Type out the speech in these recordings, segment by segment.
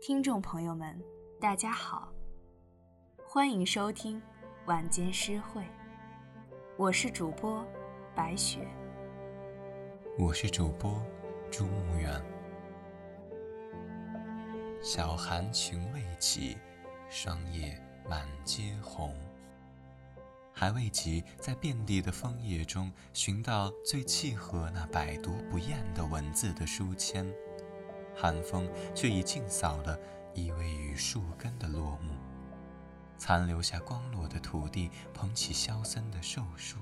听众朋友们，大家好，欢迎收听晚间诗会，我是主播白雪，我是主播朱木远。小寒情未起，霜叶满阶红，还未及在遍地的枫叶中寻到最契合那百读不厌的文字的书签。寒风却已尽扫了依偎于树根的落木，残留下光落的土地捧起萧森的瘦树，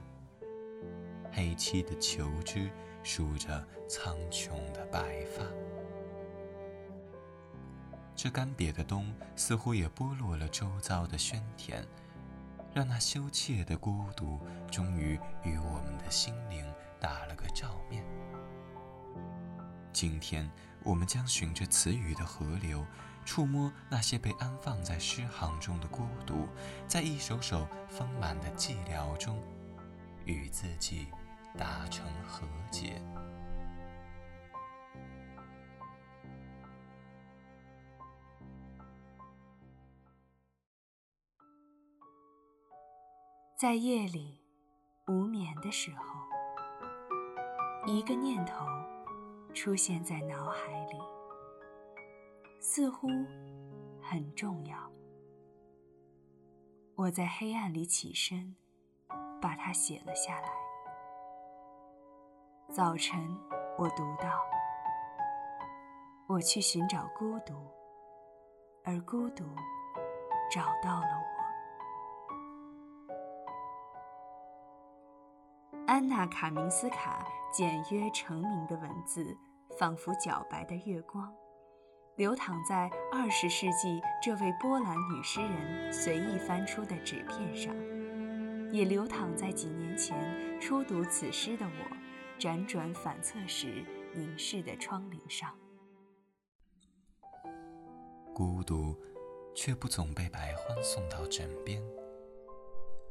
黑漆的球枝梳着苍穹的白发。这干瘪的冬似乎也剥落了周遭的喧甜，让那羞怯的孤独终于与我们的心灵打了个照面。今天，我们将循着词语的河流，触摸那些被安放在诗行中的孤独，在一首首丰满的寂寥中，与自己达成和解。在夜里无眠的时候，一个念头。出现在脑海里，似乎很重要。我在黑暗里起身，把它写了下来。早晨，我读到：我去寻找孤独，而孤独找到了我。安娜·卡明斯卡简约成名的文字。仿佛皎白的月光，流淌在二十世纪这位波兰女诗人随意翻出的纸片上，也流淌在几年前初读此诗的我辗转反侧时凝视的窗棂上。孤独，却不总被白欢送到枕边。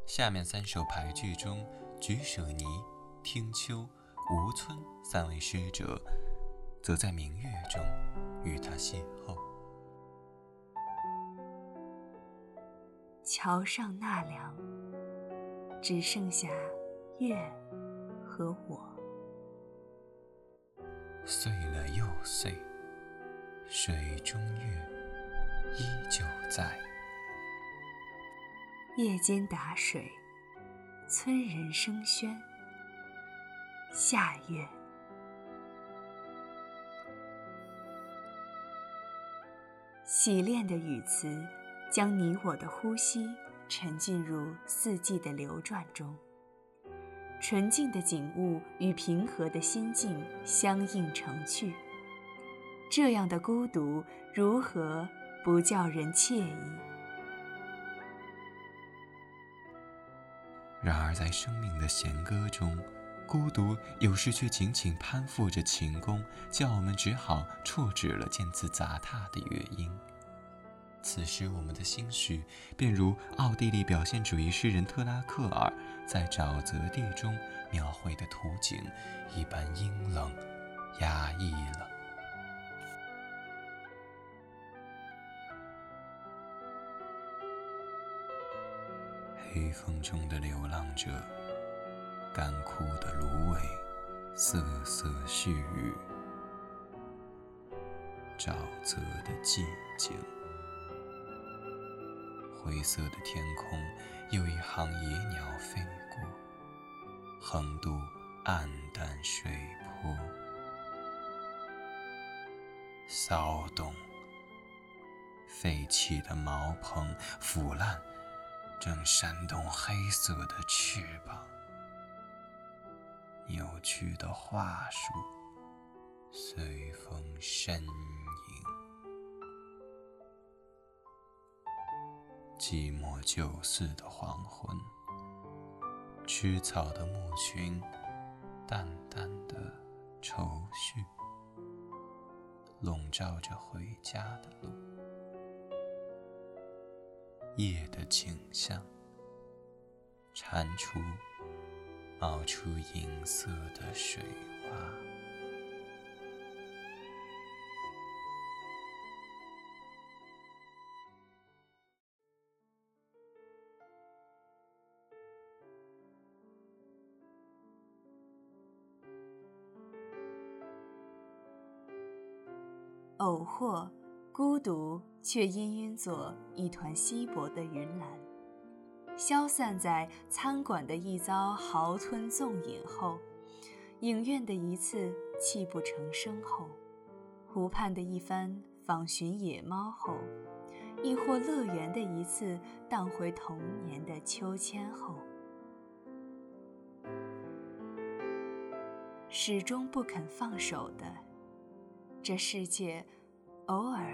下面三首牌句中，举舍尼、听秋、吴村三位诗者。则在明月中与他邂逅。桥上纳凉，只剩下月和我。碎了又碎，水中月依旧在。夜间打水，村人声喧。夏月。洗练的语词，将你我的呼吸沉浸入四季的流转中。纯净的景物与平和的心境相映成趣，这样的孤独如何不叫人惬意？然而，在生命的弦歌中，孤独有时却紧紧攀附着琴弓，叫我们只好辍止了渐次杂沓的乐音。此时，我们的心绪便如奥地利表现主义诗人特拉克尔在《沼泽地》中描绘的图景一般阴冷、压抑了。黑风中的流浪者。干枯的芦苇，瑟瑟絮语。沼泽的寂静，灰色的天空，有一行野鸟飞过，横渡暗淡水波。骚动，废弃的茅棚，腐烂，正扇动黑色的翅膀。扭曲的桦树随风呻寂寞旧寺的黄昏，吃草的牧群淡淡的愁绪，笼罩着回家的路。夜的景象，蟾蜍。冒出银色的水花，偶或孤独，却氤氲作一团稀薄的云岚，消散在餐馆的一遭豪吞纵饮后，影院的一次泣不成声后，湖畔的一番访寻野猫后，亦或乐园的一次荡回童年的秋千后。始终不肯放手的，这世界，偶尔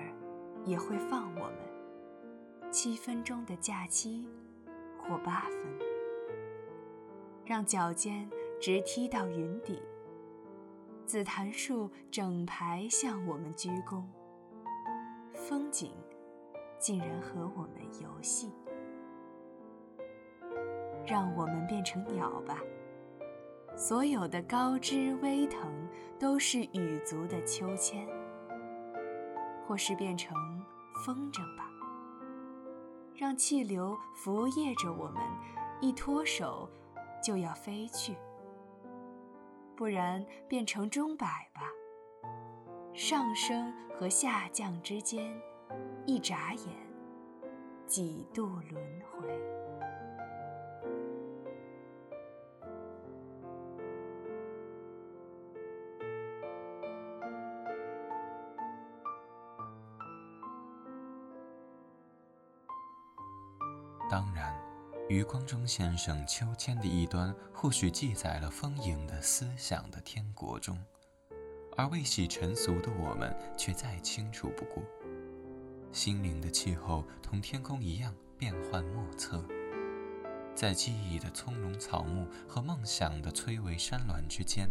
也会放我们。七分钟的假期，或八分，让脚尖直踢到云底。紫檀树整排向我们鞠躬，风景竟然和我们游戏，让我们变成鸟吧。所有的高枝微藤都是羽足的秋千，或是变成风筝吧，让气流拂曳着我们，一脱手就要飞去；不然变成钟摆吧，上升和下降之间，一眨眼，几度轮回。当然，余光中先生秋千的一端或许记载了丰盈的思想的天国中，而未洗尘俗的我们却再清楚不过。心灵的气候同天空一样变幻莫测，在记忆的葱茏草木和梦想的崔嵬山峦之间，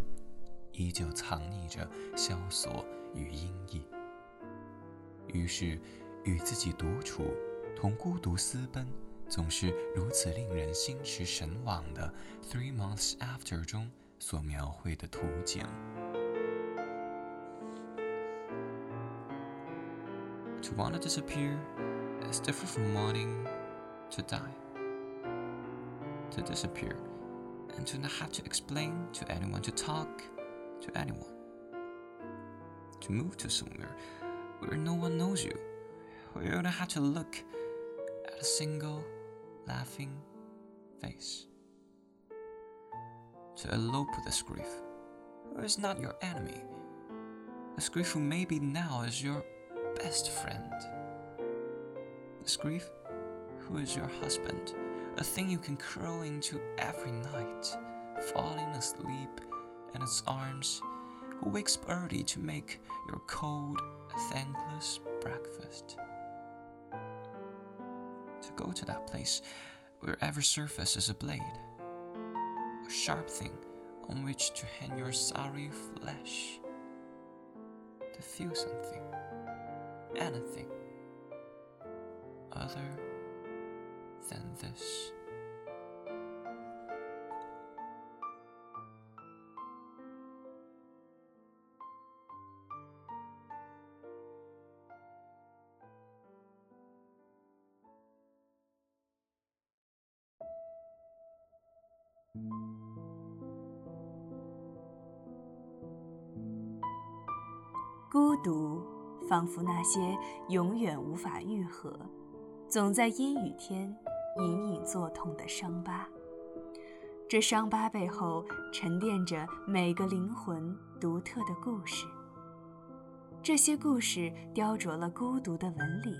依旧藏匿着萧索与阴翳。于是，与自己独处，同孤独私奔。总是如此令人心驰神往的《Three Months After》中所描绘的图景。To want to disappear is different from wanting to die. To disappear and to not have to explain to anyone, to talk to anyone. To move to somewhere where no one knows you, where you don't have to look at a single laughing face. To elope with this grief, who is not your enemy, this grief who maybe now is your best friend. This grief who is your husband, a thing you can curl into every night, falling asleep in its arms, who wakes early to make your cold, thankless breakfast go to that place where every surface is a blade, a sharp thing on which to hang your sorry flesh, to feel something, anything other than this. 孤独，仿佛那些永远无法愈合、总在阴雨天隐隐作痛的伤疤。这伤疤背后沉淀着每个灵魂独特的故事。这些故事雕琢了孤独的纹理，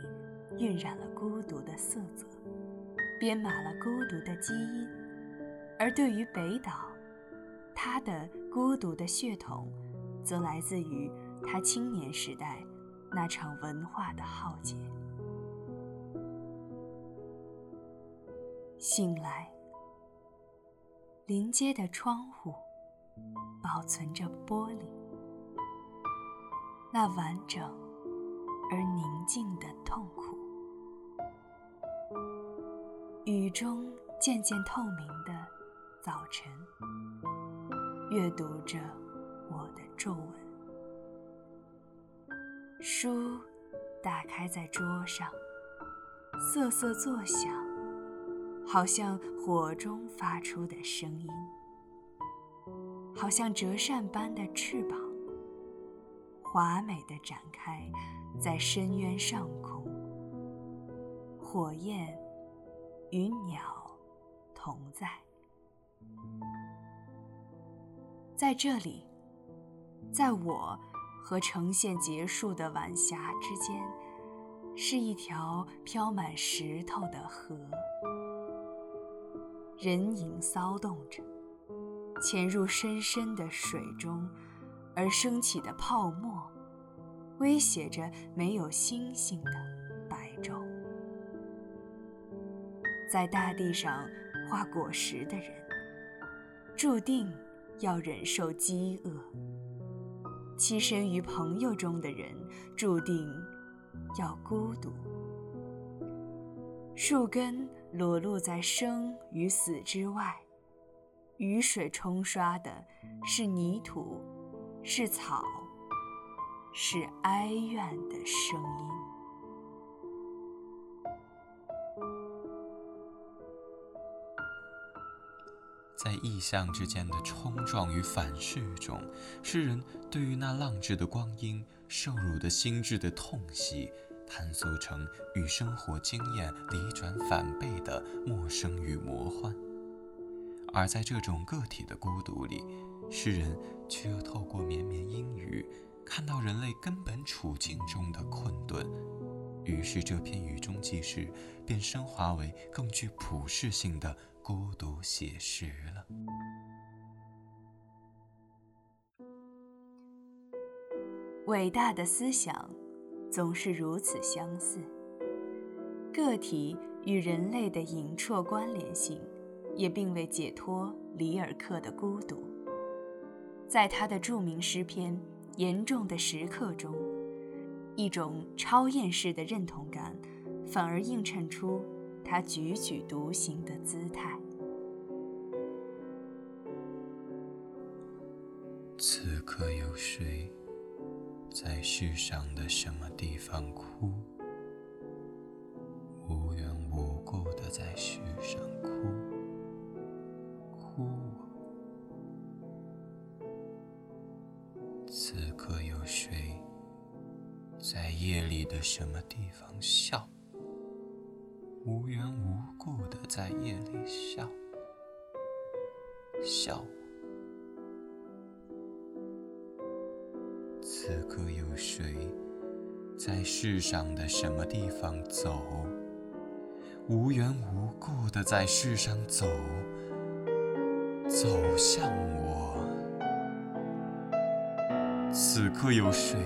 晕染了孤独的色泽，编码了孤独的基因。而对于北岛，他的孤独的血统，则来自于他青年时代那场文化的浩劫。醒来，临街的窗户保存着玻璃，那完整而宁静的痛苦。雨中渐渐透明的。早晨，阅读着我的皱纹，书打开在桌上，瑟瑟作响，好像火中发出的声音，好像折扇般的翅膀，华美的展开在深渊上空。火焰与鸟同在，在这里，在我和呈现结束的晚霞之间，是一条飘满石头的河。人影骚动着，潜入深深的水中，而升起的泡沫威胁着没有星星的白昼。在大地上画果实的人，注定要忍受饥饿；栖身于朋友中的人，注定要孤独。树根。裸露在生与死之外，雨水冲刷的是泥土，是草，是哀怨的声音。在意象之间的冲撞与反噬中，诗人对于那浪掷的光阴、受辱的心智的痛惜。探索成与生活经验离转反背的陌生与魔幻，而在这种个体的孤独里，诗人却又透过绵绵阴雨，看到人类根本处境中的困顿。于是，这篇雨中记事便升华为更具普世性的孤独写实了。伟大的思想。总是如此相似。个体与人类的隐绰关联性，也并未解脱里尔克的孤独。在他的著名诗篇《严重的时刻》中，一种超验式的认同感，反而映衬出他踽踽独行的姿态。此刻有谁？在世上的什么地方哭？在夜里笑，笑。此刻有谁在世上的什么地方走？无缘无故的在世上走，走向我。此刻有谁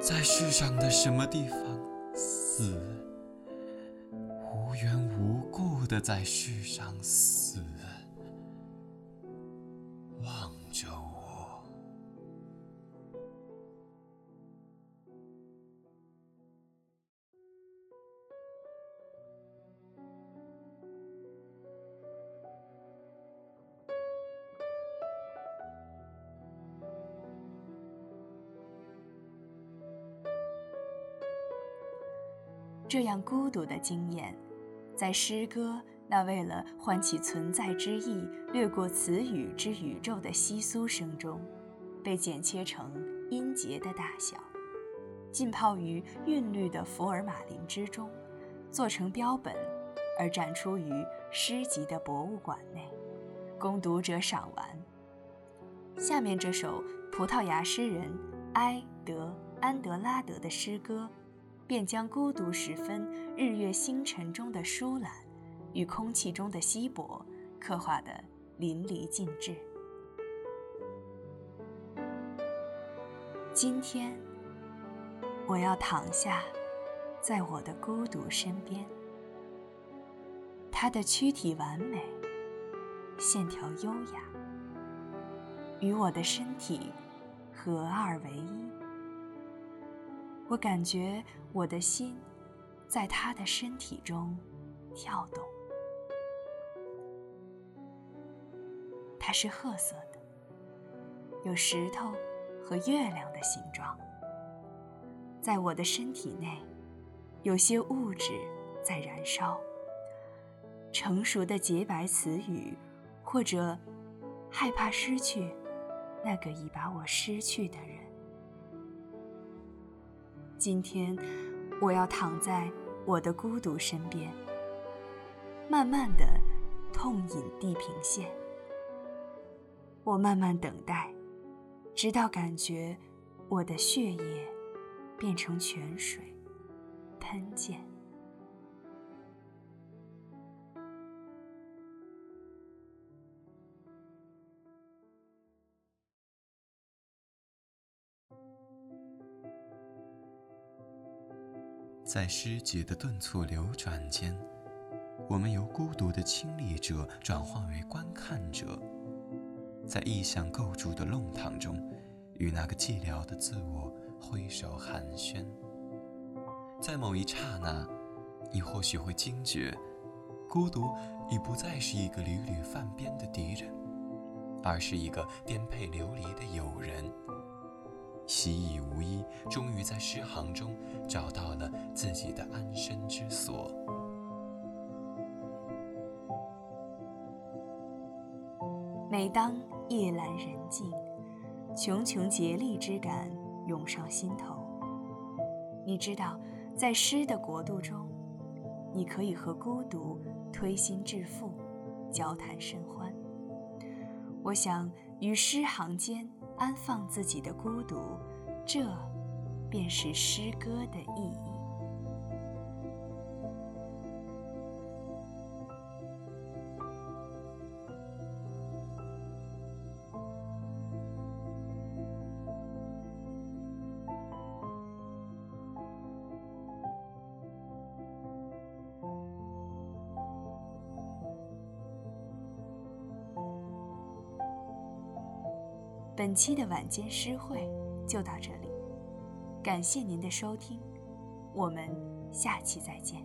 在世上的什么地方死？的在世上死。望着我这样孤独的经验，在诗歌那为了唤起存在之意掠过词语之宇宙的窸窣声中，被剪切成音节的大小，浸泡于韵律的福尔马林之中，做成标本，而展出于诗集的博物馆内，供读者赏玩。下面这首葡萄牙诗人埃德安德拉德的诗歌。便将孤独时分日月星辰中的疏懒，与空气中的稀薄刻画得淋漓尽致。今天，我要躺下，在我的孤独身边。他的躯体完美，线条优雅，与我的身体合二为一。我感觉我的心在他的身体中跳动。它是褐色的，有石头和月亮的形状。在我的身体内，有些物质在燃烧。成熟的洁白词语，或者害怕失去那个已把我失去的人。今天，我要躺在我的孤独身边，慢慢的痛饮地平线。我慢慢等待，直到感觉我的血液变成泉水，喷溅。在诗节的顿挫流转间，我们由孤独的亲历者转化为观看者，在意象构筑的弄堂中，与那个寂寥的自我挥手寒暄。在某一刹那，你或许会惊觉，孤独已不再是一个屡屡犯边的敌人，而是一个颠沛流离的友人。习以，终于在诗行中找到了自己的安身之所。每当夜阑人静，穷穷竭力之感涌上心头。你知道，在诗的国度中，你可以和孤独推心置腹，交谈甚欢。我想，于诗行间。安放自己的孤独，这便是诗歌的意义。本期的晚间诗会就到这里，感谢您的收听，我们下期再见。